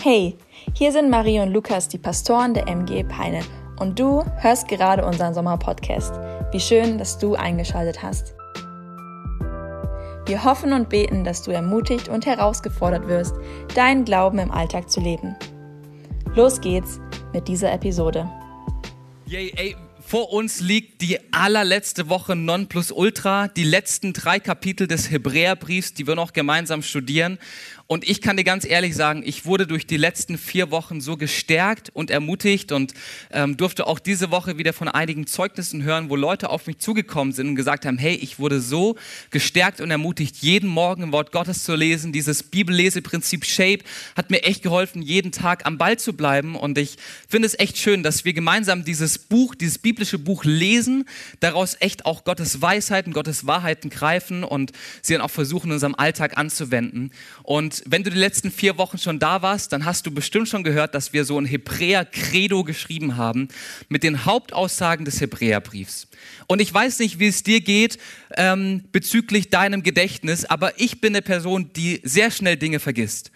Hey, hier sind Marie und Lukas, die Pastoren der MG Peine. Und du hörst gerade unseren Sommerpodcast. Wie schön, dass du eingeschaltet hast. Wir hoffen und beten, dass du ermutigt und herausgefordert wirst, deinen Glauben im Alltag zu leben. Los geht's mit dieser Episode. Yay, ey, vor uns liegt die allerletzte Woche Nonplusultra, die letzten drei Kapitel des Hebräerbriefs, die wir noch gemeinsam studieren. Und ich kann dir ganz ehrlich sagen, ich wurde durch die letzten vier Wochen so gestärkt und ermutigt und ähm, durfte auch diese Woche wieder von einigen Zeugnissen hören, wo Leute auf mich zugekommen sind und gesagt haben, hey, ich wurde so gestärkt und ermutigt, jeden Morgen im Wort Gottes zu lesen. Dieses Bibelleseprinzip Shape hat mir echt geholfen, jeden Tag am Ball zu bleiben. Und ich finde es echt schön, dass wir gemeinsam dieses Buch, dieses biblische Buch lesen, daraus echt auch Gottes Weisheiten, Gottes Wahrheiten greifen und sie dann auch versuchen, in unserem Alltag anzuwenden. Und wenn du die letzten vier Wochen schon da warst, dann hast du bestimmt schon gehört, dass wir so ein Hebräer-Credo geschrieben haben mit den Hauptaussagen des Hebräerbriefs. Und ich weiß nicht, wie es dir geht ähm, bezüglich deinem Gedächtnis, aber ich bin eine Person, die sehr schnell Dinge vergisst.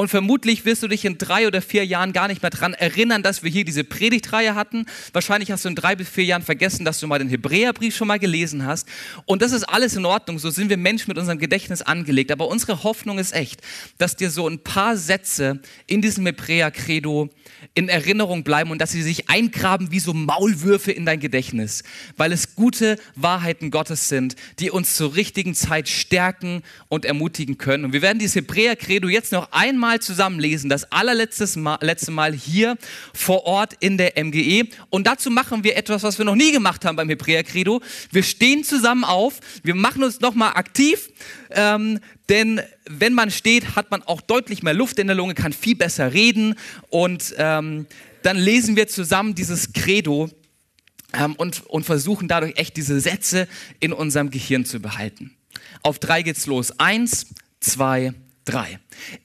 Und vermutlich wirst du dich in drei oder vier Jahren gar nicht mehr daran erinnern, dass wir hier diese Predigtreihe hatten. Wahrscheinlich hast du in drei bis vier Jahren vergessen, dass du mal den Hebräerbrief schon mal gelesen hast. Und das ist alles in Ordnung. So sind wir Menschen mit unserem Gedächtnis angelegt. Aber unsere Hoffnung ist echt, dass dir so ein paar Sätze in diesem Hebräer-Credo in Erinnerung bleiben und dass sie sich eingraben wie so Maulwürfe in dein Gedächtnis, weil es gute Wahrheiten Gottes sind, die uns zur richtigen Zeit stärken und ermutigen können. Und wir werden dieses Hebräer-Credo jetzt noch einmal zusammen lesen, das allerletzte Mal, letzte Mal hier vor Ort in der MGE. Und dazu machen wir etwas, was wir noch nie gemacht haben beim Hebräer-Credo. Wir stehen zusammen auf, wir machen uns nochmal aktiv, ähm, denn wenn man steht, hat man auch deutlich mehr Luft in der Lunge, kann viel besser reden und ähm, dann lesen wir zusammen dieses Credo ähm, und, und versuchen dadurch echt diese Sätze in unserem Gehirn zu behalten. Auf drei geht's los. Eins, zwei, drei.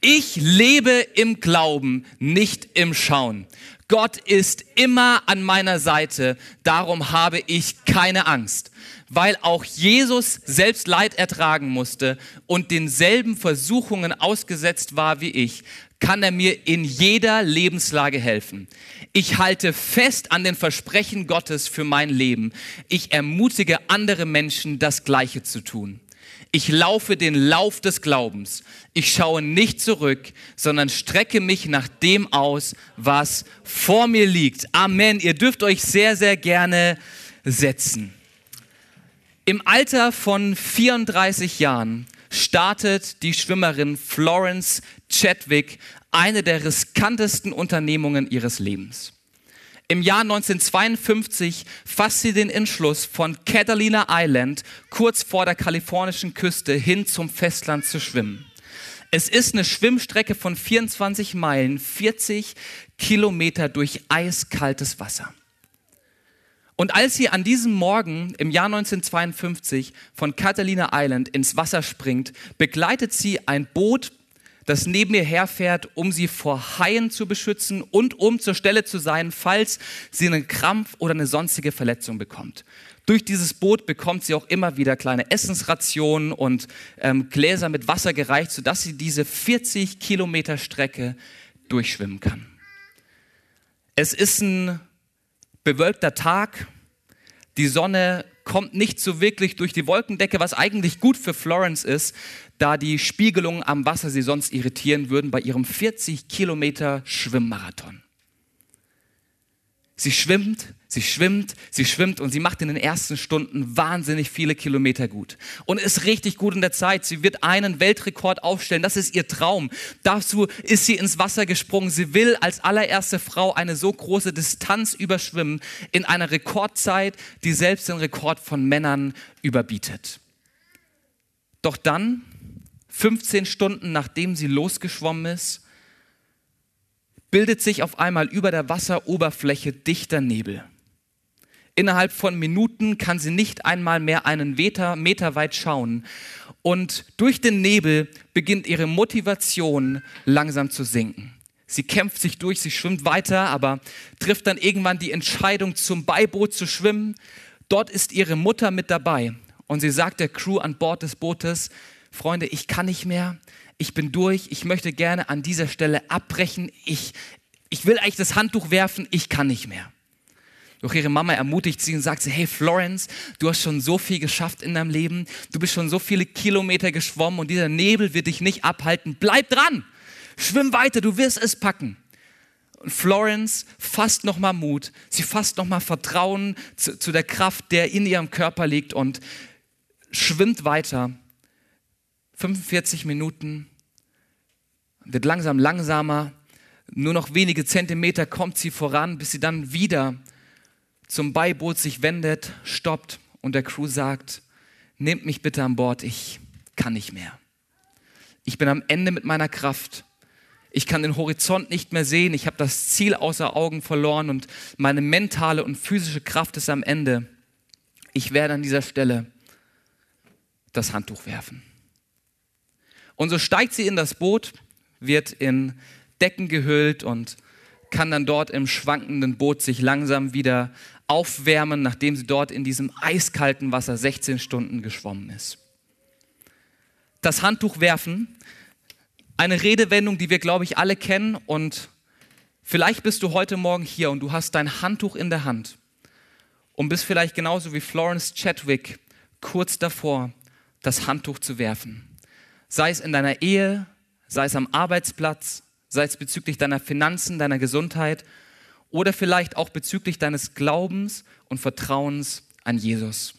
Ich lebe im Glauben, nicht im Schauen. Gott ist immer an meiner Seite, darum habe ich keine Angst weil auch Jesus selbst Leid ertragen musste und denselben Versuchungen ausgesetzt war wie ich, kann er mir in jeder Lebenslage helfen. Ich halte fest an den Versprechen Gottes für mein Leben. Ich ermutige andere Menschen, das Gleiche zu tun. Ich laufe den Lauf des Glaubens. Ich schaue nicht zurück, sondern strecke mich nach dem aus, was vor mir liegt. Amen. Ihr dürft euch sehr, sehr gerne setzen. Im Alter von 34 Jahren startet die Schwimmerin Florence Chadwick eine der riskantesten Unternehmungen ihres Lebens. Im Jahr 1952 fasst sie den Entschluss, von Catalina Island kurz vor der kalifornischen Küste hin zum Festland zu schwimmen. Es ist eine Schwimmstrecke von 24 Meilen, 40 Kilometer durch eiskaltes Wasser. Und als sie an diesem Morgen im Jahr 1952 von Catalina Island ins Wasser springt, begleitet sie ein Boot, das neben ihr herfährt, um sie vor Haien zu beschützen und um zur Stelle zu sein, falls sie einen Krampf oder eine sonstige Verletzung bekommt. Durch dieses Boot bekommt sie auch immer wieder kleine Essensrationen und ähm, Gläser mit Wasser gereicht, sodass sie diese 40 Kilometer Strecke durchschwimmen kann. Es ist ein bewölkter Tag. Die Sonne kommt nicht so wirklich durch die Wolkendecke, was eigentlich gut für Florence ist, da die Spiegelungen am Wasser sie sonst irritieren würden bei ihrem 40 Kilometer Schwimmmarathon. Sie schwimmt, sie schwimmt, sie schwimmt und sie macht in den ersten Stunden wahnsinnig viele Kilometer gut und ist richtig gut in der Zeit. Sie wird einen Weltrekord aufstellen. Das ist ihr Traum. Dazu ist sie ins Wasser gesprungen. Sie will als allererste Frau eine so große Distanz überschwimmen in einer Rekordzeit, die selbst den Rekord von Männern überbietet. Doch dann, 15 Stunden nachdem sie losgeschwommen ist, bildet sich auf einmal über der Wasseroberfläche dichter Nebel. Innerhalb von Minuten kann sie nicht einmal mehr einen Meter, Meter weit schauen. Und durch den Nebel beginnt ihre Motivation langsam zu sinken. Sie kämpft sich durch, sie schwimmt weiter, aber trifft dann irgendwann die Entscheidung, zum Beiboot zu schwimmen. Dort ist ihre Mutter mit dabei. Und sie sagt der Crew an Bord des Bootes, Freunde, ich kann nicht mehr, ich bin durch, ich möchte gerne an dieser Stelle abbrechen, ich, ich will eigentlich das Handtuch werfen, ich kann nicht mehr. Doch ihre Mama ermutigt sie und sagt sie, hey Florence, du hast schon so viel geschafft in deinem Leben, du bist schon so viele Kilometer geschwommen und dieser Nebel wird dich nicht abhalten. Bleib dran, schwimm weiter, du wirst es packen. Und Florence fasst nochmal Mut, sie fasst nochmal Vertrauen zu, zu der Kraft, der in ihrem Körper liegt und schwimmt weiter. 45 Minuten, wird langsam langsamer, nur noch wenige Zentimeter kommt sie voran, bis sie dann wieder zum Beiboot sich wendet, stoppt und der Crew sagt, nehmt mich bitte an Bord, ich kann nicht mehr. Ich bin am Ende mit meiner Kraft. Ich kann den Horizont nicht mehr sehen. Ich habe das Ziel außer Augen verloren und meine mentale und physische Kraft ist am Ende. Ich werde an dieser Stelle das Handtuch werfen. Und so steigt sie in das Boot, wird in Decken gehüllt und kann dann dort im schwankenden Boot sich langsam wieder aufwärmen, nachdem sie dort in diesem eiskalten Wasser 16 Stunden geschwommen ist. Das Handtuch werfen eine Redewendung, die wir, glaube ich, alle kennen und vielleicht bist du heute Morgen hier und du hast dein Handtuch in der Hand und bist vielleicht genauso wie Florence Chadwick kurz davor, das Handtuch zu werfen. Sei es in deiner Ehe, sei es am Arbeitsplatz, sei es bezüglich deiner Finanzen, deiner Gesundheit oder vielleicht auch bezüglich deines Glaubens und Vertrauens an Jesus.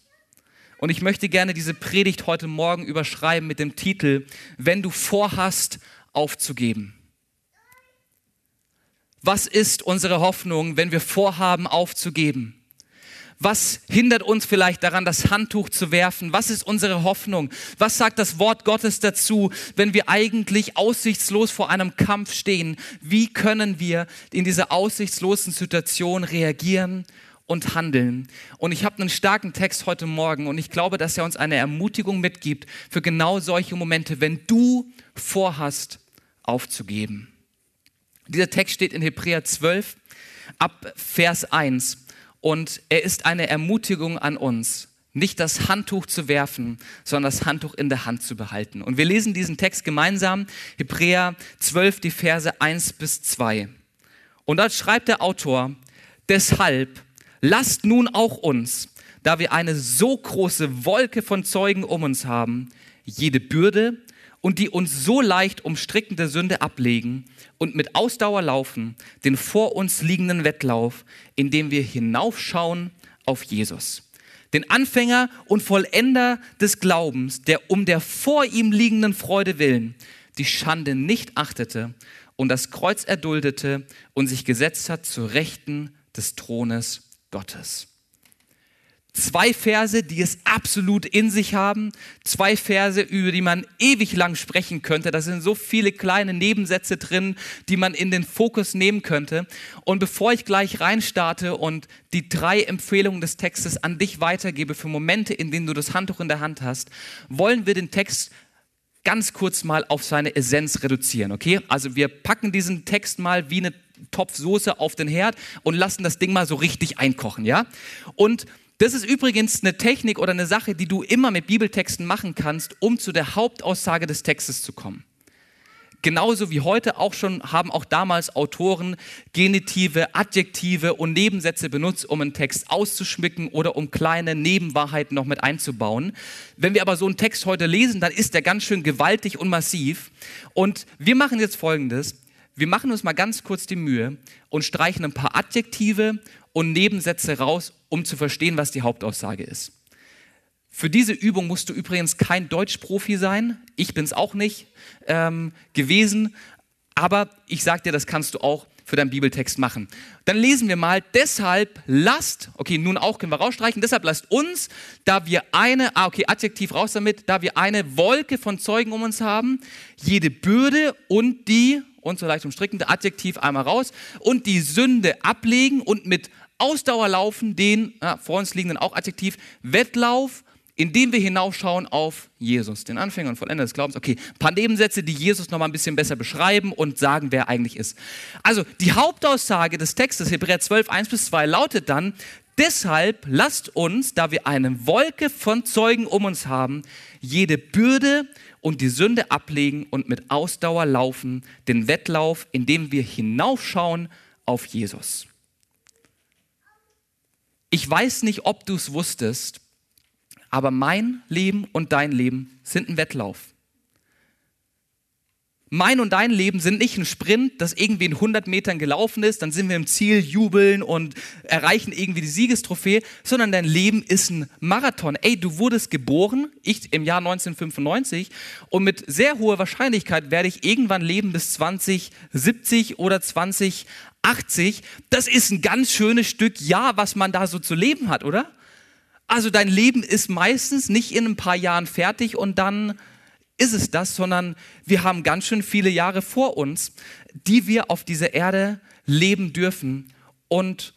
Und ich möchte gerne diese Predigt heute Morgen überschreiben mit dem Titel, wenn du vorhast, aufzugeben. Was ist unsere Hoffnung, wenn wir vorhaben, aufzugeben? Was hindert uns vielleicht daran, das Handtuch zu werfen? Was ist unsere Hoffnung? Was sagt das Wort Gottes dazu, wenn wir eigentlich aussichtslos vor einem Kampf stehen? Wie können wir in dieser aussichtslosen Situation reagieren und handeln. Und ich habe einen starken Text heute Morgen und ich glaube, dass er uns eine Ermutigung mitgibt für genau solche Momente, wenn du vorhast, aufzugeben. Dieser Text steht in Hebräer 12 ab Vers 1 und er ist eine Ermutigung an uns, nicht das Handtuch zu werfen, sondern das Handtuch in der Hand zu behalten. Und wir lesen diesen Text gemeinsam, Hebräer 12, die Verse 1 bis 2. Und dort schreibt der Autor, deshalb lasst nun auch uns, da wir eine so große Wolke von Zeugen um uns haben, jede Bürde und die uns so leicht umstrickende Sünde ablegen und mit Ausdauer laufen, den vor uns liegenden Wettlauf, indem wir hinaufschauen auf Jesus. Den Anfänger und Vollender des Glaubens, der um der vor ihm liegenden Freude willen die Schande nicht achtete und das Kreuz erduldete und sich gesetzt hat zur Rechten des Thrones Gottes. Zwei Verse, die es absolut in sich haben. Zwei Verse, über die man ewig lang sprechen könnte. Da sind so viele kleine Nebensätze drin, die man in den Fokus nehmen könnte. Und bevor ich gleich reinstarte und die drei Empfehlungen des Textes an dich weitergebe für Momente, in denen du das Handtuch in der Hand hast, wollen wir den Text ganz kurz mal auf seine Essenz reduzieren, okay? Also wir packen diesen Text mal wie eine Topf Soße auf den Herd und lassen das Ding mal so richtig einkochen, ja? Und das ist übrigens eine Technik oder eine Sache, die du immer mit Bibeltexten machen kannst, um zu der Hauptaussage des Textes zu kommen. Genauso wie heute auch schon haben auch damals Autoren Genitive, Adjektive und Nebensätze benutzt, um einen Text auszuschmücken oder um kleine Nebenwahrheiten noch mit einzubauen. Wenn wir aber so einen Text heute lesen, dann ist der ganz schön gewaltig und massiv. Und wir machen jetzt Folgendes. Wir machen uns mal ganz kurz die Mühe und streichen ein paar Adjektive und Nebensätze raus, um zu verstehen, was die Hauptaussage ist. Für diese Übung musst du übrigens kein Deutschprofi sein. Ich bin es auch nicht ähm, gewesen. Aber ich sage dir, das kannst du auch für deinen Bibeltext machen. Dann lesen wir mal, deshalb lasst, okay, nun auch können wir rausstreichen, deshalb lasst uns, da wir eine, ah, okay, Adjektiv raus damit, da wir eine Wolke von Zeugen um uns haben, jede Bürde und die, und so leicht umstrickende Adjektiv einmal raus, und die Sünde ablegen und mit Ausdauer laufen, den ah, vor uns liegenden auch Adjektiv, Wettlauf, indem wir hinaufschauen auf Jesus, den Anfänger und Vollender des Glaubens. Okay, ein paar Nebensätze, die Jesus noch mal ein bisschen besser beschreiben und sagen, wer er eigentlich ist. Also, die Hauptaussage des Textes, Hebräer 12, 1 bis 2, lautet dann, deshalb lasst uns, da wir eine Wolke von Zeugen um uns haben, jede Bürde und die Sünde ablegen und mit Ausdauer laufen, den Wettlauf, indem wir hinaufschauen auf Jesus. Ich weiß nicht, ob du es wusstest, aber mein Leben und dein Leben sind ein Wettlauf. Mein und dein Leben sind nicht ein Sprint, das irgendwie in 100 Metern gelaufen ist, dann sind wir im Ziel, jubeln und erreichen irgendwie die Siegestrophäe, sondern dein Leben ist ein Marathon. Ey, du wurdest geboren, ich im Jahr 1995 und mit sehr hoher Wahrscheinlichkeit werde ich irgendwann leben bis 2070 oder 2080. Das ist ein ganz schönes Stück Jahr, was man da so zu leben hat, oder? Also dein Leben ist meistens nicht in ein paar Jahren fertig und dann ist es das, sondern wir haben ganz schön viele Jahre vor uns, die wir auf dieser Erde leben dürfen. Und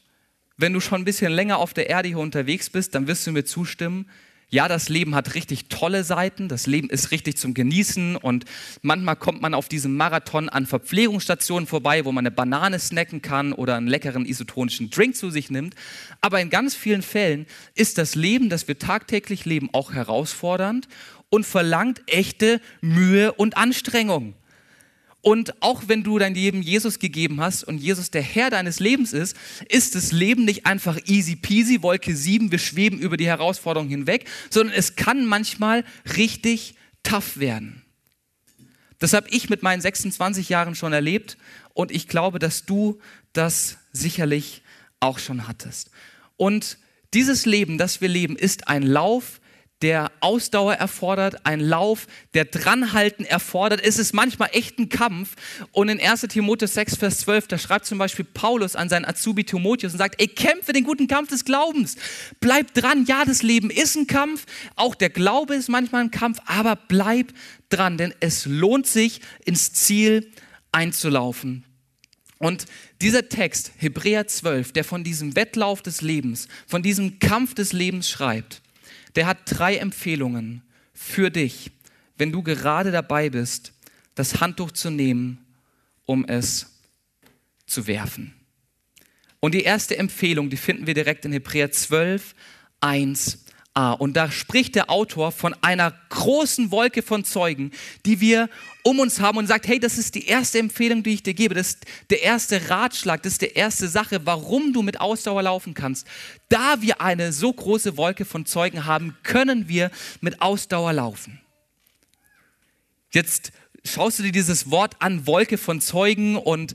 wenn du schon ein bisschen länger auf der Erde hier unterwegs bist, dann wirst du mir zustimmen, ja, das Leben hat richtig tolle Seiten, das Leben ist richtig zum Genießen und manchmal kommt man auf diesem Marathon an Verpflegungsstationen vorbei, wo man eine Banane snacken kann oder einen leckeren isotonischen Drink zu sich nimmt. Aber in ganz vielen Fällen ist das Leben, das wir tagtäglich leben, auch herausfordernd und verlangt echte Mühe und Anstrengung. Und auch wenn du dein Leben Jesus gegeben hast und Jesus der Herr deines Lebens ist, ist das Leben nicht einfach easy peasy, Wolke 7, wir schweben über die Herausforderung hinweg, sondern es kann manchmal richtig tough werden. Das habe ich mit meinen 26 Jahren schon erlebt und ich glaube, dass du das sicherlich auch schon hattest. Und dieses Leben, das wir leben, ist ein Lauf, der Ausdauer erfordert, ein Lauf, der Dranhalten erfordert. Es ist manchmal echt ein Kampf. Und in 1 Timotheus 6, Vers 12, da schreibt zum Beispiel Paulus an seinen Azubi Timotheus und sagt, ey, kämpfe den guten Kampf des Glaubens. Bleib dran. Ja, das Leben ist ein Kampf. Auch der Glaube ist manchmal ein Kampf. Aber bleib dran, denn es lohnt sich, ins Ziel einzulaufen. Und dieser Text, Hebräer 12, der von diesem Wettlauf des Lebens, von diesem Kampf des Lebens schreibt, der hat drei Empfehlungen für dich, wenn du gerade dabei bist, das Handtuch zu nehmen, um es zu werfen. Und die erste Empfehlung, die finden wir direkt in Hebräer 12, 1 A. Und da spricht der Autor von einer großen Wolke von Zeugen, die wir um uns haben und sagt, hey, das ist die erste Empfehlung, die ich dir gebe. Das ist der erste Ratschlag, das ist die erste Sache, warum du mit Ausdauer laufen kannst. Da wir eine so große Wolke von Zeugen haben, können wir mit Ausdauer laufen. Jetzt schaust du dir dieses Wort an, Wolke von Zeugen und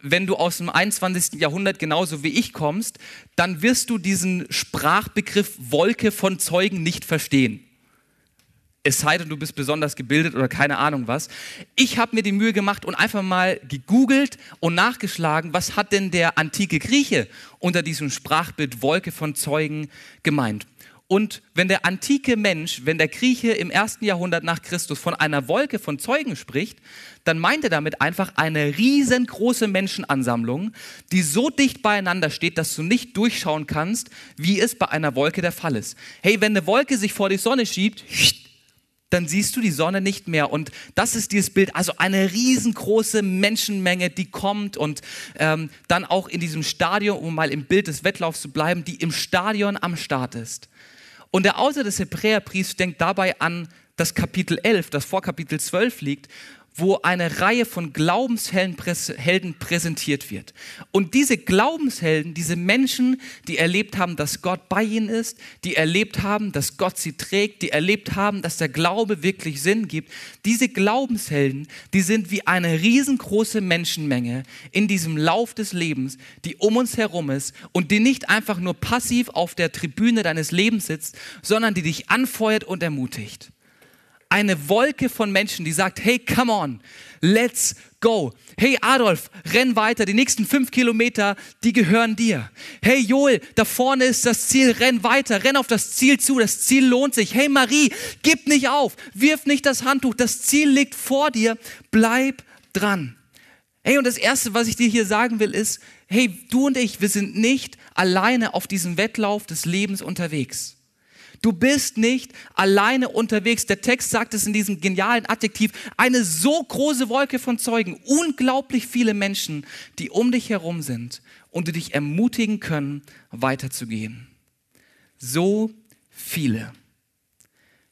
wenn du aus dem 21. Jahrhundert genauso wie ich kommst, dann wirst du diesen Sprachbegriff Wolke von Zeugen nicht verstehen. Es sei denn, du bist besonders gebildet oder keine Ahnung was. Ich habe mir die Mühe gemacht und einfach mal gegoogelt und nachgeschlagen, was hat denn der antike Grieche unter diesem Sprachbild Wolke von Zeugen gemeint. Und wenn der antike Mensch, wenn der Grieche im ersten Jahrhundert nach Christus von einer Wolke von Zeugen spricht, dann meint er damit einfach eine riesengroße Menschenansammlung, die so dicht beieinander steht, dass du nicht durchschauen kannst, wie es bei einer Wolke der Fall ist. Hey, wenn eine Wolke sich vor die Sonne schiebt, dann siehst du die Sonne nicht mehr. Und das ist dieses Bild, also eine riesengroße Menschenmenge, die kommt und ähm, dann auch in diesem Stadion, um mal im Bild des Wettlaufs zu bleiben, die im Stadion am Start ist. Und der Autor des Hebräerbriefs denkt dabei an das Kapitel 11, das vor Kapitel 12 liegt, wo eine Reihe von Glaubenshelden präsentiert wird. Und diese Glaubenshelden, diese Menschen, die erlebt haben, dass Gott bei ihnen ist, die erlebt haben, dass Gott sie trägt, die erlebt haben, dass der Glaube wirklich Sinn gibt, diese Glaubenshelden, die sind wie eine riesengroße Menschenmenge in diesem Lauf des Lebens, die um uns herum ist und die nicht einfach nur passiv auf der Tribüne deines Lebens sitzt, sondern die dich anfeuert und ermutigt eine Wolke von Menschen, die sagt, hey, come on, let's go. Hey Adolf, renn weiter, die nächsten fünf Kilometer, die gehören dir. Hey Joel, da vorne ist das Ziel, renn weiter, renn auf das Ziel zu, das Ziel lohnt sich. Hey Marie, gib nicht auf, wirf nicht das Handtuch, das Ziel liegt vor dir, bleib dran. Hey, und das Erste, was ich dir hier sagen will, ist, hey, du und ich, wir sind nicht alleine auf diesem Wettlauf des Lebens unterwegs. Du bist nicht alleine unterwegs. Der Text sagt es in diesem genialen Adjektiv. Eine so große Wolke von Zeugen, unglaublich viele Menschen, die um dich herum sind und die dich ermutigen können, weiterzugehen. So viele.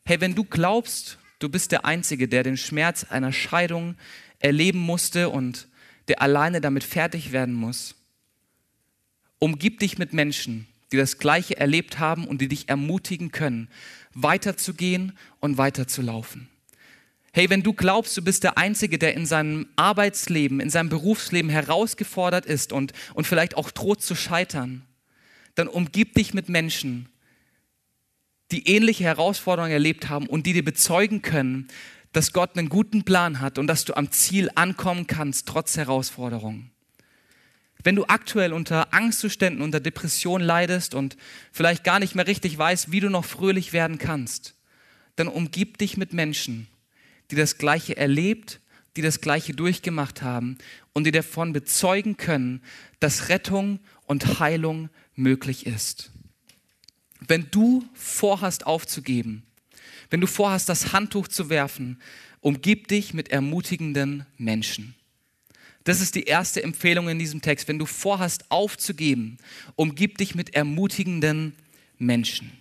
Hey, wenn du glaubst, du bist der Einzige, der den Schmerz einer Scheidung erleben musste und der alleine damit fertig werden muss. Umgib dich mit Menschen, die das Gleiche erlebt haben und die dich ermutigen können, weiterzugehen und weiterzulaufen. Hey, wenn du glaubst, du bist der Einzige, der in seinem Arbeitsleben, in seinem Berufsleben herausgefordert ist und, und vielleicht auch droht zu scheitern, dann umgib dich mit Menschen, die ähnliche Herausforderungen erlebt haben und die dir bezeugen können, dass Gott einen guten Plan hat und dass du am Ziel ankommen kannst, trotz Herausforderungen. Wenn du aktuell unter Angstzuständen, unter Depression leidest und vielleicht gar nicht mehr richtig weißt, wie du noch fröhlich werden kannst, dann umgib dich mit Menschen, die das Gleiche erlebt, die das Gleiche durchgemacht haben und die davon bezeugen können, dass Rettung und Heilung möglich ist. Wenn du vorhast aufzugeben, wenn du vorhast das Handtuch zu werfen, umgib dich mit ermutigenden Menschen. Das ist die erste Empfehlung in diesem Text. Wenn du vorhast aufzugeben, umgib dich mit ermutigenden Menschen.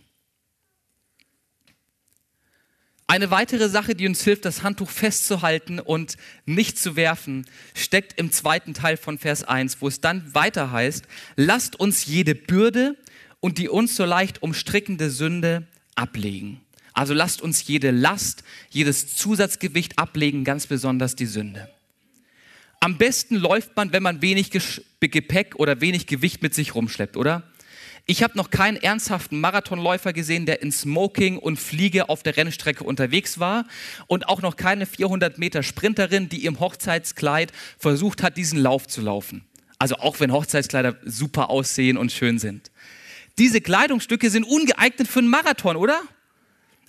Eine weitere Sache, die uns hilft, das Handtuch festzuhalten und nicht zu werfen, steckt im zweiten Teil von Vers 1, wo es dann weiter heißt, lasst uns jede Bürde und die uns so leicht umstrickende Sünde ablegen. Also lasst uns jede Last, jedes Zusatzgewicht ablegen, ganz besonders die Sünde. Am besten läuft man, wenn man wenig Gepäck oder wenig Gewicht mit sich rumschleppt, oder? Ich habe noch keinen ernsthaften Marathonläufer gesehen, der in Smoking und Fliege auf der Rennstrecke unterwegs war und auch noch keine 400 Meter Sprinterin, die im Hochzeitskleid versucht hat, diesen Lauf zu laufen. Also auch wenn Hochzeitskleider super aussehen und schön sind. Diese Kleidungsstücke sind ungeeignet für einen Marathon, oder?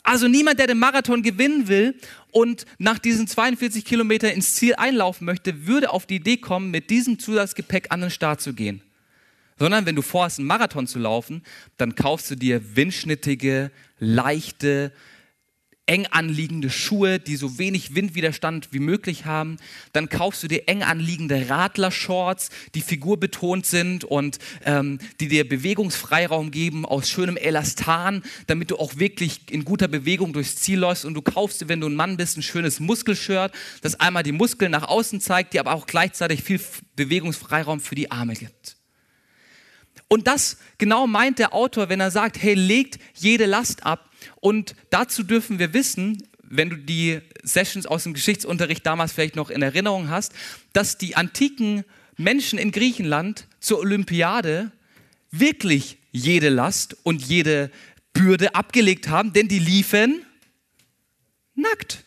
Also niemand, der den Marathon gewinnen will und nach diesen 42 Kilometern ins Ziel einlaufen möchte, würde auf die Idee kommen, mit diesem Zusatzgepäck an den Start zu gehen. Sondern wenn du vorhast, einen Marathon zu laufen, dann kaufst du dir windschnittige, leichte, eng anliegende Schuhe, die so wenig Windwiderstand wie möglich haben. Dann kaufst du dir eng anliegende Radlershorts, die figurbetont sind und ähm, die dir Bewegungsfreiraum geben aus schönem Elastan, damit du auch wirklich in guter Bewegung durchs Ziel läufst. Und du kaufst dir, wenn du ein Mann bist, ein schönes Muskelshirt, das einmal die Muskeln nach außen zeigt, dir aber auch gleichzeitig viel Bewegungsfreiraum für die Arme gibt. Und das genau meint der Autor, wenn er sagt, hey, legt jede Last ab. Und dazu dürfen wir wissen, wenn du die Sessions aus dem Geschichtsunterricht damals vielleicht noch in Erinnerung hast, dass die antiken Menschen in Griechenland zur Olympiade wirklich jede Last und jede Bürde abgelegt haben, denn die liefen nackt.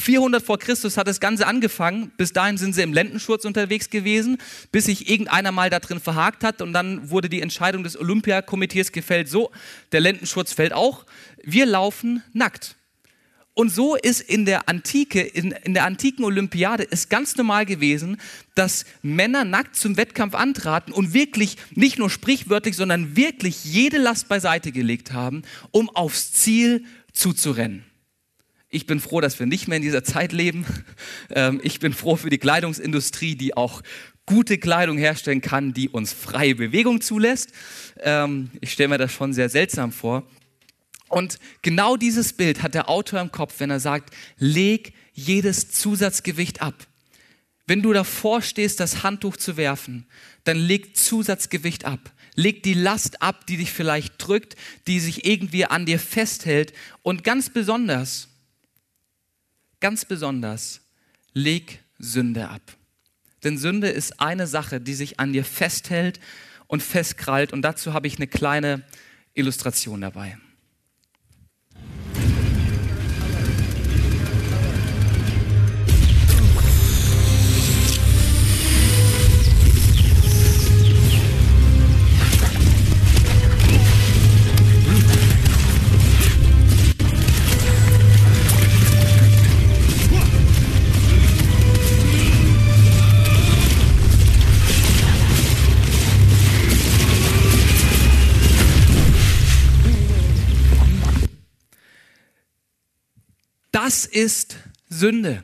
400 vor Christus hat das Ganze angefangen. Bis dahin sind sie im Lendenschurz unterwegs gewesen, bis sich irgendeiner mal da drin verhakt hat und dann wurde die Entscheidung des Olympiakomitees gefällt, so, der Lendenschurz fällt auch. Wir laufen nackt. Und so ist in der Antike, in, in der antiken Olympiade ist ganz normal gewesen, dass Männer nackt zum Wettkampf antraten und wirklich nicht nur sprichwörtlich, sondern wirklich jede Last beiseite gelegt haben, um aufs Ziel zuzurennen. Ich bin froh, dass wir nicht mehr in dieser Zeit leben. Ähm, ich bin froh für die Kleidungsindustrie, die auch gute Kleidung herstellen kann, die uns freie Bewegung zulässt. Ähm, ich stelle mir das schon sehr seltsam vor. Und genau dieses Bild hat der Autor im Kopf, wenn er sagt, leg jedes Zusatzgewicht ab. Wenn du davor stehst, das Handtuch zu werfen, dann leg Zusatzgewicht ab. Leg die Last ab, die dich vielleicht drückt, die sich irgendwie an dir festhält. Und ganz besonders, ganz besonders, leg Sünde ab. Denn Sünde ist eine Sache, die sich an dir festhält und festkrallt. Und dazu habe ich eine kleine Illustration dabei. Das ist Sünde.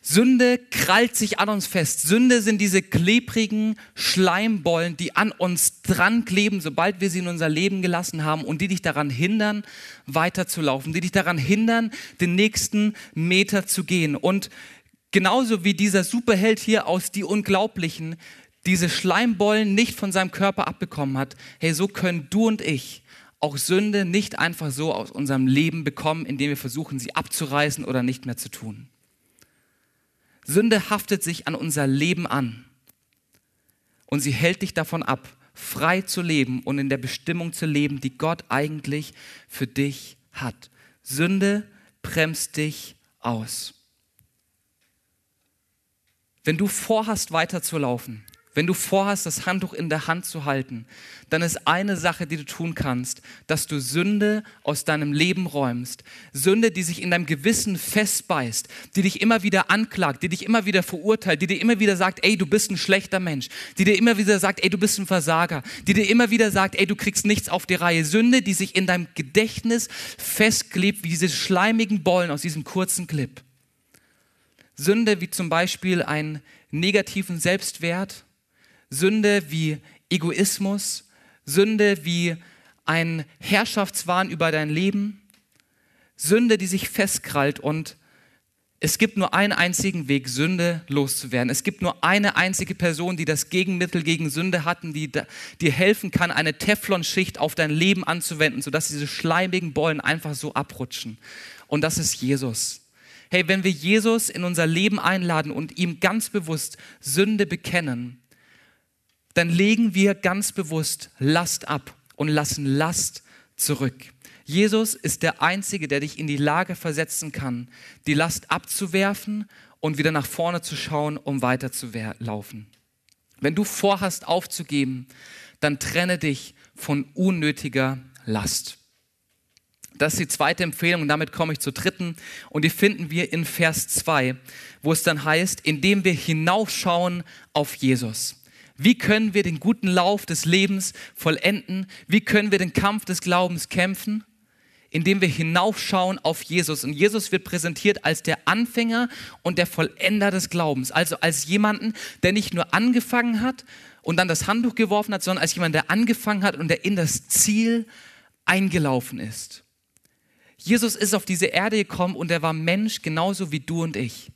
Sünde krallt sich an uns fest. Sünde sind diese klebrigen Schleimbollen, die an uns dran kleben, sobald wir sie in unser Leben gelassen haben und die dich daran hindern, weiterzulaufen, die dich daran hindern, den nächsten Meter zu gehen. Und genauso wie dieser Superheld hier aus Die Unglaublichen diese Schleimbollen nicht von seinem Körper abbekommen hat, hey, so können du und ich auch Sünde nicht einfach so aus unserem Leben bekommen, indem wir versuchen, sie abzureißen oder nicht mehr zu tun. Sünde haftet sich an unser Leben an und sie hält dich davon ab, frei zu leben und in der Bestimmung zu leben, die Gott eigentlich für dich hat. Sünde bremst dich aus. Wenn du vorhast, weiterzulaufen, wenn du vorhast, das Handtuch in der Hand zu halten, dann ist eine Sache, die du tun kannst, dass du Sünde aus deinem Leben räumst. Sünde, die sich in deinem Gewissen festbeißt, die dich immer wieder anklagt, die dich immer wieder verurteilt, die dir immer wieder sagt, ey, du bist ein schlechter Mensch, die dir immer wieder sagt, ey, du bist ein Versager, die dir immer wieder sagt, ey, du kriegst nichts auf die Reihe. Sünde, die sich in deinem Gedächtnis festklebt, wie diese schleimigen Bollen aus diesem kurzen Clip. Sünde wie zum Beispiel einen negativen Selbstwert, Sünde wie Egoismus, Sünde wie ein Herrschaftswahn über dein Leben, Sünde, die sich festkrallt und es gibt nur einen einzigen Weg, Sünde loszuwerden. Es gibt nur eine einzige Person, die das Gegenmittel gegen Sünde hatten, die dir helfen kann, eine Teflonschicht auf dein Leben anzuwenden, sodass diese schleimigen Bollen einfach so abrutschen. Und das ist Jesus. Hey, wenn wir Jesus in unser Leben einladen und ihm ganz bewusst Sünde bekennen, dann legen wir ganz bewusst Last ab und lassen Last zurück. Jesus ist der Einzige, der dich in die Lage versetzen kann, die Last abzuwerfen und wieder nach vorne zu schauen, um weiter zu laufen. Wenn du vorhast aufzugeben, dann trenne dich von unnötiger Last. Das ist die zweite Empfehlung und damit komme ich zur dritten und die finden wir in Vers 2, wo es dann heißt, indem wir hinaufschauen auf Jesus. Wie können wir den guten Lauf des Lebens vollenden? Wie können wir den Kampf des Glaubens kämpfen? Indem wir hinaufschauen auf Jesus. Und Jesus wird präsentiert als der Anfänger und der Vollender des Glaubens. Also als jemanden, der nicht nur angefangen hat und dann das Handtuch geworfen hat, sondern als jemand, der angefangen hat und der in das Ziel eingelaufen ist. Jesus ist auf diese Erde gekommen und er war Mensch genauso wie du und ich.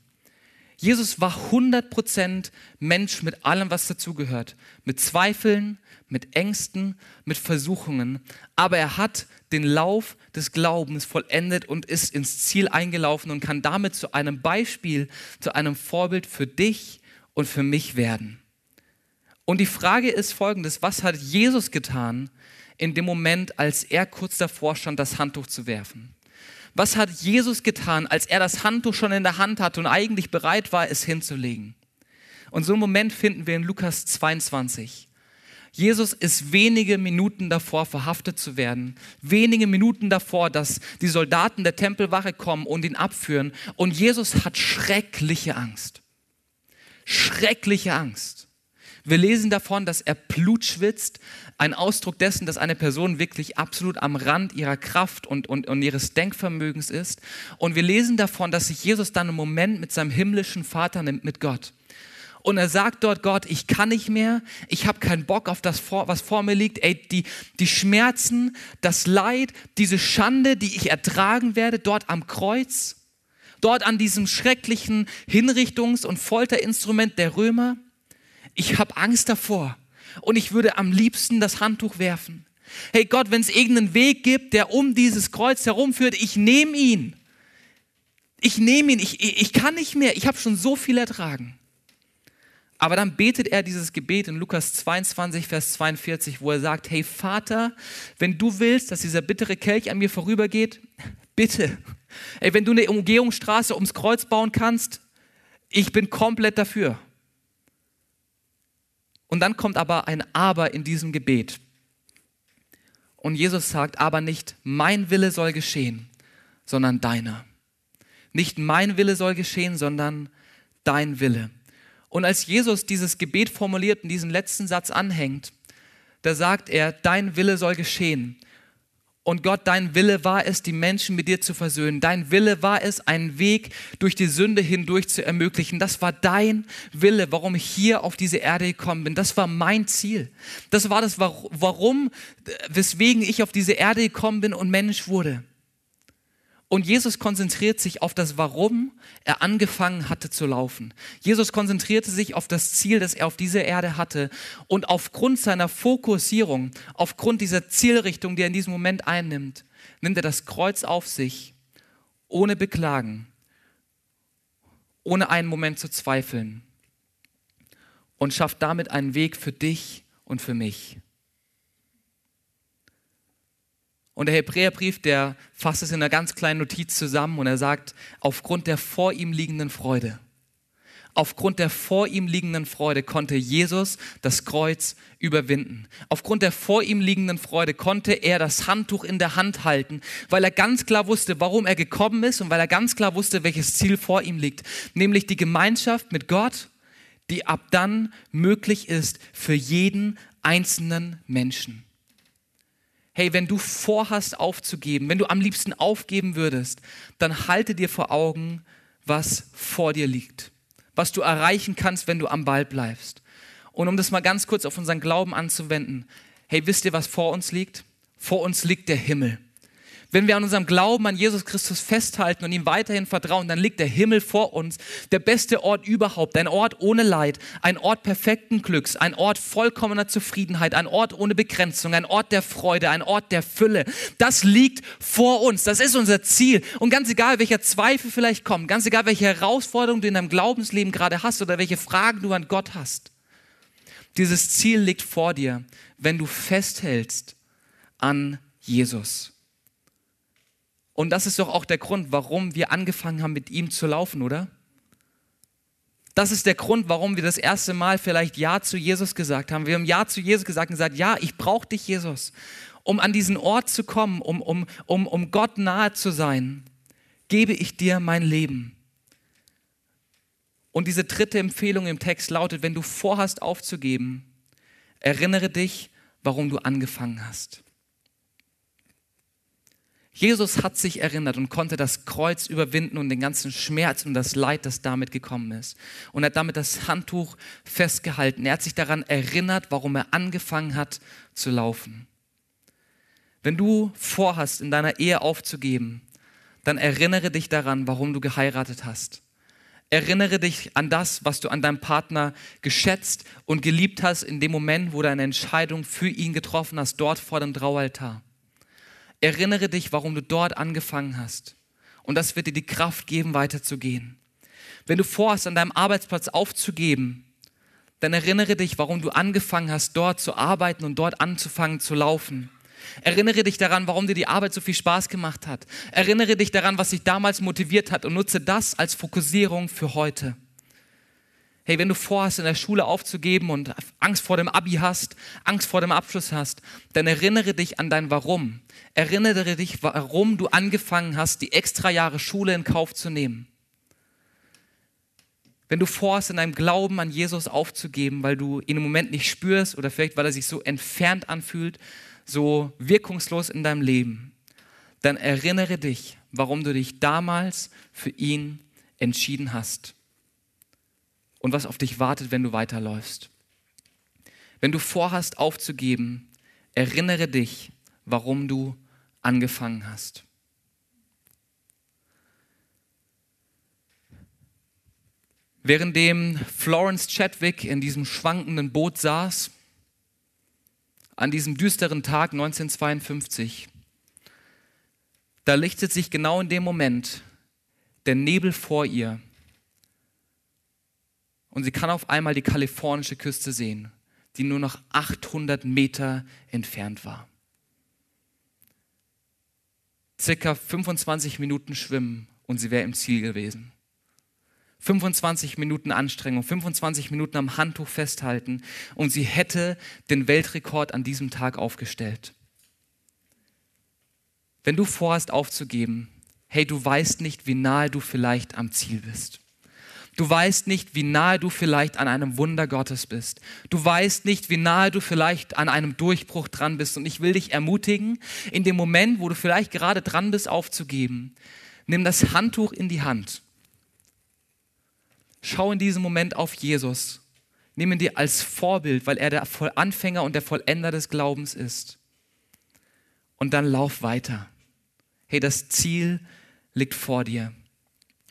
Jesus war 100% Mensch mit allem, was dazugehört. Mit Zweifeln, mit Ängsten, mit Versuchungen. Aber er hat den Lauf des Glaubens vollendet und ist ins Ziel eingelaufen und kann damit zu einem Beispiel, zu einem Vorbild für dich und für mich werden. Und die Frage ist folgendes, was hat Jesus getan in dem Moment, als er kurz davor stand, das Handtuch zu werfen? Was hat Jesus getan, als er das Handtuch schon in der Hand hatte und eigentlich bereit war, es hinzulegen? Und so einen Moment finden wir in Lukas 22. Jesus ist wenige Minuten davor, verhaftet zu werden. Wenige Minuten davor, dass die Soldaten der Tempelwache kommen und ihn abführen. Und Jesus hat schreckliche Angst. Schreckliche Angst. Wir lesen davon, dass er Blut schwitzt, ein Ausdruck dessen, dass eine Person wirklich absolut am Rand ihrer Kraft und, und, und ihres Denkvermögens ist. Und wir lesen davon, dass sich Jesus dann einen Moment mit seinem himmlischen Vater nimmt, mit Gott. Und er sagt dort, Gott, ich kann nicht mehr, ich habe keinen Bock auf das, was vor mir liegt. Ey, die, die Schmerzen, das Leid, diese Schande, die ich ertragen werde dort am Kreuz, dort an diesem schrecklichen Hinrichtungs- und Folterinstrument der Römer ich habe Angst davor und ich würde am liebsten das Handtuch werfen. Hey Gott, wenn es irgendeinen Weg gibt, der um dieses Kreuz herumführt, ich nehme ihn. Ich nehme ihn, ich, ich kann nicht mehr, ich habe schon so viel ertragen. Aber dann betet er dieses Gebet in Lukas 22, Vers 42, wo er sagt, hey Vater, wenn du willst, dass dieser bittere Kelch an mir vorübergeht, bitte. Ey, wenn du eine Umgehungsstraße ums Kreuz bauen kannst, ich bin komplett dafür. Und dann kommt aber ein Aber in diesem Gebet. Und Jesus sagt, aber nicht mein Wille soll geschehen, sondern deiner. Nicht mein Wille soll geschehen, sondern dein Wille. Und als Jesus dieses Gebet formuliert und diesen letzten Satz anhängt, da sagt er, dein Wille soll geschehen. Und Gott, dein Wille war es, die Menschen mit dir zu versöhnen. Dein Wille war es, einen Weg durch die Sünde hindurch zu ermöglichen. Das war dein Wille, warum ich hier auf diese Erde gekommen bin. Das war mein Ziel. Das war das, warum, weswegen ich auf diese Erde gekommen bin und Mensch wurde. Und Jesus konzentriert sich auf das Warum er angefangen hatte zu laufen. Jesus konzentrierte sich auf das Ziel, das er auf dieser Erde hatte. Und aufgrund seiner Fokussierung, aufgrund dieser Zielrichtung, die er in diesem Moment einnimmt, nimmt er das Kreuz auf sich, ohne Beklagen, ohne einen Moment zu zweifeln und schafft damit einen Weg für dich und für mich. Und der Hebräerbrief, der fasst es in einer ganz kleinen Notiz zusammen und er sagt, aufgrund der vor ihm liegenden Freude, aufgrund der vor ihm liegenden Freude konnte Jesus das Kreuz überwinden. Aufgrund der vor ihm liegenden Freude konnte er das Handtuch in der Hand halten, weil er ganz klar wusste, warum er gekommen ist und weil er ganz klar wusste, welches Ziel vor ihm liegt, nämlich die Gemeinschaft mit Gott, die ab dann möglich ist für jeden einzelnen Menschen hey, wenn du vorhast aufzugeben, wenn du am liebsten aufgeben würdest, dann halte dir vor Augen, was vor dir liegt, was du erreichen kannst, wenn du am Ball bleibst. Und um das mal ganz kurz auf unseren Glauben anzuwenden, hey, wisst ihr, was vor uns liegt? Vor uns liegt der Himmel. Wenn wir an unserem Glauben an Jesus Christus festhalten und ihm weiterhin vertrauen, dann liegt der Himmel vor uns, der beste Ort überhaupt, ein Ort ohne Leid, ein Ort perfekten Glücks, ein Ort vollkommener Zufriedenheit, ein Ort ohne Begrenzung, ein Ort der Freude, ein Ort der Fülle. Das liegt vor uns, das ist unser Ziel. Und ganz egal, welcher Zweifel vielleicht kommt, ganz egal, welche Herausforderung du in deinem Glaubensleben gerade hast oder welche Fragen du an Gott hast, dieses Ziel liegt vor dir, wenn du festhältst an Jesus. Und das ist doch auch der Grund, warum wir angefangen haben, mit ihm zu laufen, oder? Das ist der Grund, warum wir das erste Mal vielleicht Ja zu Jesus gesagt haben. Wir haben Ja zu Jesus gesagt und gesagt, ja, ich brauche dich, Jesus. Um an diesen Ort zu kommen, um, um, um, um Gott nahe zu sein, gebe ich dir mein Leben. Und diese dritte Empfehlung im Text lautet, wenn du vorhast aufzugeben, erinnere dich, warum du angefangen hast. Jesus hat sich erinnert und konnte das Kreuz überwinden und den ganzen Schmerz und das Leid, das damit gekommen ist. Und er hat damit das Handtuch festgehalten. Er hat sich daran erinnert, warum er angefangen hat zu laufen. Wenn du vorhast, in deiner Ehe aufzugeben, dann erinnere dich daran, warum du geheiratet hast. Erinnere dich an das, was du an deinem Partner geschätzt und geliebt hast in dem Moment, wo du eine Entscheidung für ihn getroffen hast, dort vor dem Traualtar. Erinnere dich, warum du dort angefangen hast. Und das wird dir die Kraft geben, weiterzugehen. Wenn du vorhast, an deinem Arbeitsplatz aufzugeben, dann erinnere dich, warum du angefangen hast, dort zu arbeiten und dort anzufangen zu laufen. Erinnere dich daran, warum dir die Arbeit so viel Spaß gemacht hat. Erinnere dich daran, was dich damals motiviert hat und nutze das als Fokussierung für heute. Hey, wenn du vorhast, in der Schule aufzugeben und Angst vor dem Abi hast, Angst vor dem Abschluss hast, dann erinnere dich an dein Warum. Erinnere dich, warum du angefangen hast, die extra Jahre Schule in Kauf zu nehmen. Wenn du vorhast, in deinem Glauben an Jesus aufzugeben, weil du ihn im Moment nicht spürst oder vielleicht weil er sich so entfernt anfühlt, so wirkungslos in deinem Leben, dann erinnere dich, warum du dich damals für ihn entschieden hast und was auf dich wartet, wenn du weiterläufst. Wenn du vorhast aufzugeben, erinnere dich, warum du angefangen hast. Währenddem Florence Chadwick in diesem schwankenden Boot saß, an diesem düsteren Tag 1952, da lichtet sich genau in dem Moment der Nebel vor ihr und sie kann auf einmal die kalifornische Küste sehen, die nur noch 800 Meter entfernt war. Circa 25 Minuten schwimmen und sie wäre im Ziel gewesen. 25 Minuten Anstrengung, 25 Minuten am Handtuch festhalten und sie hätte den Weltrekord an diesem Tag aufgestellt. Wenn du vorhast aufzugeben, hey, du weißt nicht, wie nahe du vielleicht am Ziel bist. Du weißt nicht, wie nahe du vielleicht an einem Wunder Gottes bist. Du weißt nicht, wie nahe du vielleicht an einem Durchbruch dran bist. Und ich will dich ermutigen, in dem Moment, wo du vielleicht gerade dran bist, aufzugeben, nimm das Handtuch in die Hand. Schau in diesem Moment auf Jesus. Nimm ihn dir als Vorbild, weil er der Anfänger und der Vollender des Glaubens ist. Und dann lauf weiter. Hey, das Ziel liegt vor dir.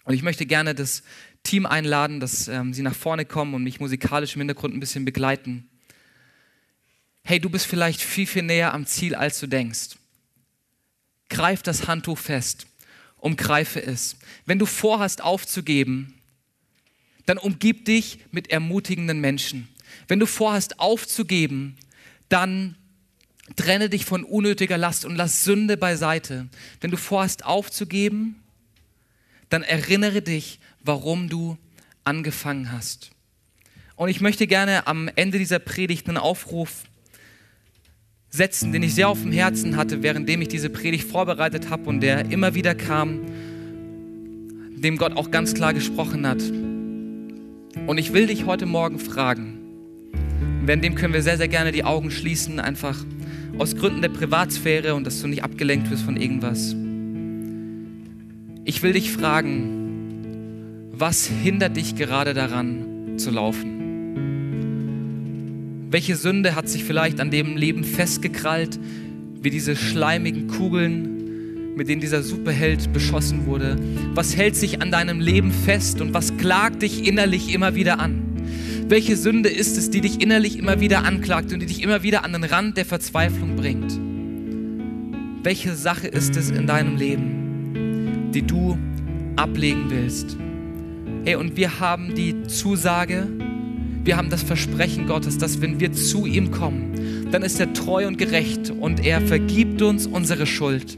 Und ich möchte gerne das Team einladen, dass ähm, sie nach vorne kommen und mich musikalisch im Hintergrund ein bisschen begleiten. Hey, du bist vielleicht viel, viel näher am Ziel, als du denkst. Greif das Handtuch fest, umgreife es. Wenn du vorhast aufzugeben, dann umgib dich mit ermutigenden Menschen. Wenn du vorhast aufzugeben, dann trenne dich von unnötiger Last und lass Sünde beiseite. Wenn du vorhast aufzugeben, dann erinnere dich, warum du angefangen hast. Und ich möchte gerne am Ende dieser Predigt einen Aufruf setzen, den ich sehr auf dem Herzen hatte, währenddem ich diese Predigt vorbereitet habe und der immer wieder kam, dem Gott auch ganz klar gesprochen hat. Und ich will dich heute Morgen fragen, währenddem können wir sehr, sehr gerne die Augen schließen, einfach aus Gründen der Privatsphäre und dass du nicht abgelenkt wirst von irgendwas. Ich will dich fragen, was hindert dich gerade daran zu laufen? Welche Sünde hat sich vielleicht an dem Leben festgekrallt, wie diese schleimigen Kugeln, mit denen dieser Superheld beschossen wurde? Was hält sich an deinem Leben fest und was klagt dich innerlich immer wieder an? Welche Sünde ist es, die dich innerlich immer wieder anklagt und die dich immer wieder an den Rand der Verzweiflung bringt? Welche Sache ist es in deinem Leben, die du ablegen willst? Hey, und wir haben die Zusage, wir haben das Versprechen Gottes, dass wenn wir zu ihm kommen, dann ist er treu und gerecht und er vergibt uns unsere Schuld.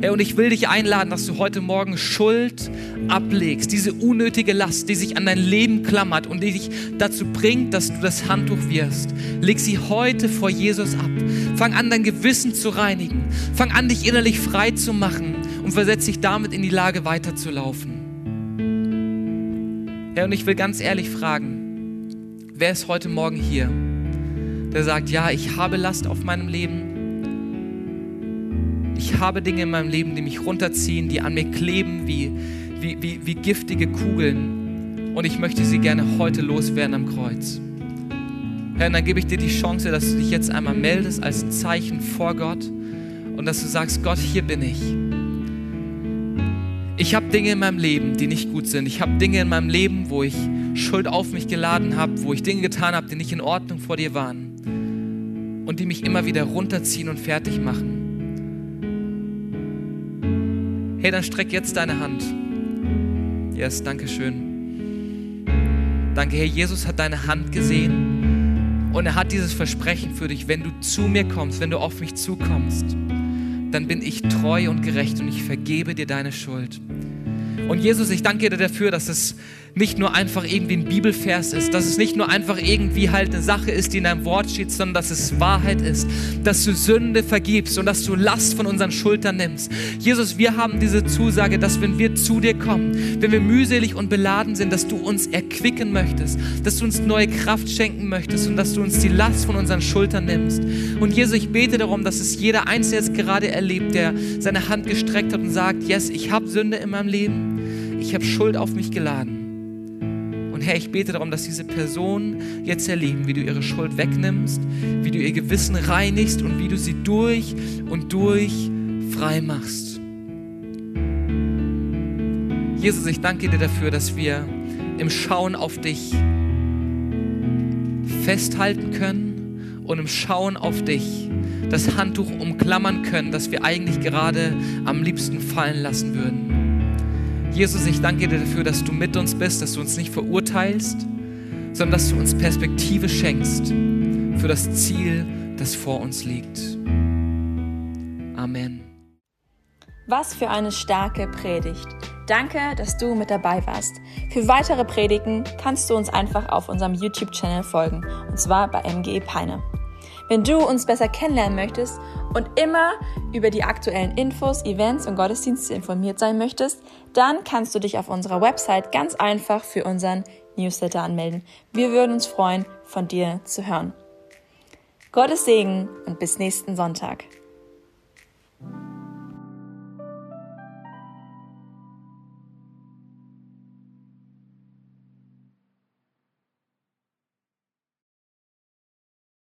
Hey, und ich will dich einladen, dass du heute Morgen Schuld ablegst, diese unnötige Last, die sich an dein Leben klammert und die dich dazu bringt, dass du das Handtuch wirst. Leg sie heute vor Jesus ab. Fang an, dein Gewissen zu reinigen. Fang an, dich innerlich frei zu machen und versetz dich damit in die Lage, weiterzulaufen. Ja, und ich will ganz ehrlich fragen, wer ist heute Morgen hier, der sagt, ja, ich habe Last auf meinem Leben. Ich habe Dinge in meinem Leben, die mich runterziehen, die an mir kleben wie, wie, wie, wie giftige Kugeln. Und ich möchte sie gerne heute loswerden am Kreuz. Herr, dann gebe ich dir die Chance, dass du dich jetzt einmal meldest als Zeichen vor Gott und dass du sagst, Gott, hier bin ich. Ich habe Dinge in meinem Leben, die nicht gut sind. Ich habe Dinge in meinem Leben, wo ich Schuld auf mich geladen habe, wo ich Dinge getan habe, die nicht in Ordnung vor dir waren und die mich immer wieder runterziehen und fertig machen. Hey, dann streck jetzt deine Hand. Yes, danke schön. Danke, Herr Jesus hat deine Hand gesehen und er hat dieses Versprechen für dich, wenn du zu mir kommst, wenn du auf mich zukommst dann bin ich treu und gerecht und ich vergebe dir deine Schuld. Und Jesus, ich danke dir dafür, dass es nicht nur einfach irgendwie ein Bibelvers ist, dass es nicht nur einfach irgendwie halt eine Sache ist, die in deinem Wort steht, sondern dass es Wahrheit ist, dass du Sünde vergibst und dass du Last von unseren Schultern nimmst. Jesus, wir haben diese Zusage, dass wenn wir zu dir kommen, wenn wir mühselig und beladen sind, dass du uns erquicken möchtest, dass du uns neue Kraft schenken möchtest und dass du uns die Last von unseren Schultern nimmst. Und Jesus, ich bete darum, dass es jeder Einzelne jetzt gerade erlebt, der seine Hand gestreckt hat und sagt, yes, ich habe Sünde in meinem Leben ich habe Schuld auf mich geladen. Und Herr, ich bete darum, dass diese Personen jetzt erleben, wie du ihre Schuld wegnimmst, wie du ihr Gewissen reinigst und wie du sie durch und durch frei machst. Jesus, ich danke dir dafür, dass wir im Schauen auf dich festhalten können und im Schauen auf dich das Handtuch umklammern können, das wir eigentlich gerade am liebsten fallen lassen würden. Jesus, ich danke dir dafür, dass du mit uns bist, dass du uns nicht verurteilst, sondern dass du uns Perspektive schenkst für das Ziel, das vor uns liegt. Amen. Was für eine starke Predigt. Danke, dass du mit dabei warst. Für weitere Predigten kannst du uns einfach auf unserem YouTube-Channel folgen, und zwar bei MGE Peine. Wenn du uns besser kennenlernen möchtest und immer über die aktuellen Infos, Events und Gottesdienste informiert sein möchtest, dann kannst du dich auf unserer Website ganz einfach für unseren Newsletter anmelden. Wir würden uns freuen, von dir zu hören. Gottes Segen und bis nächsten Sonntag.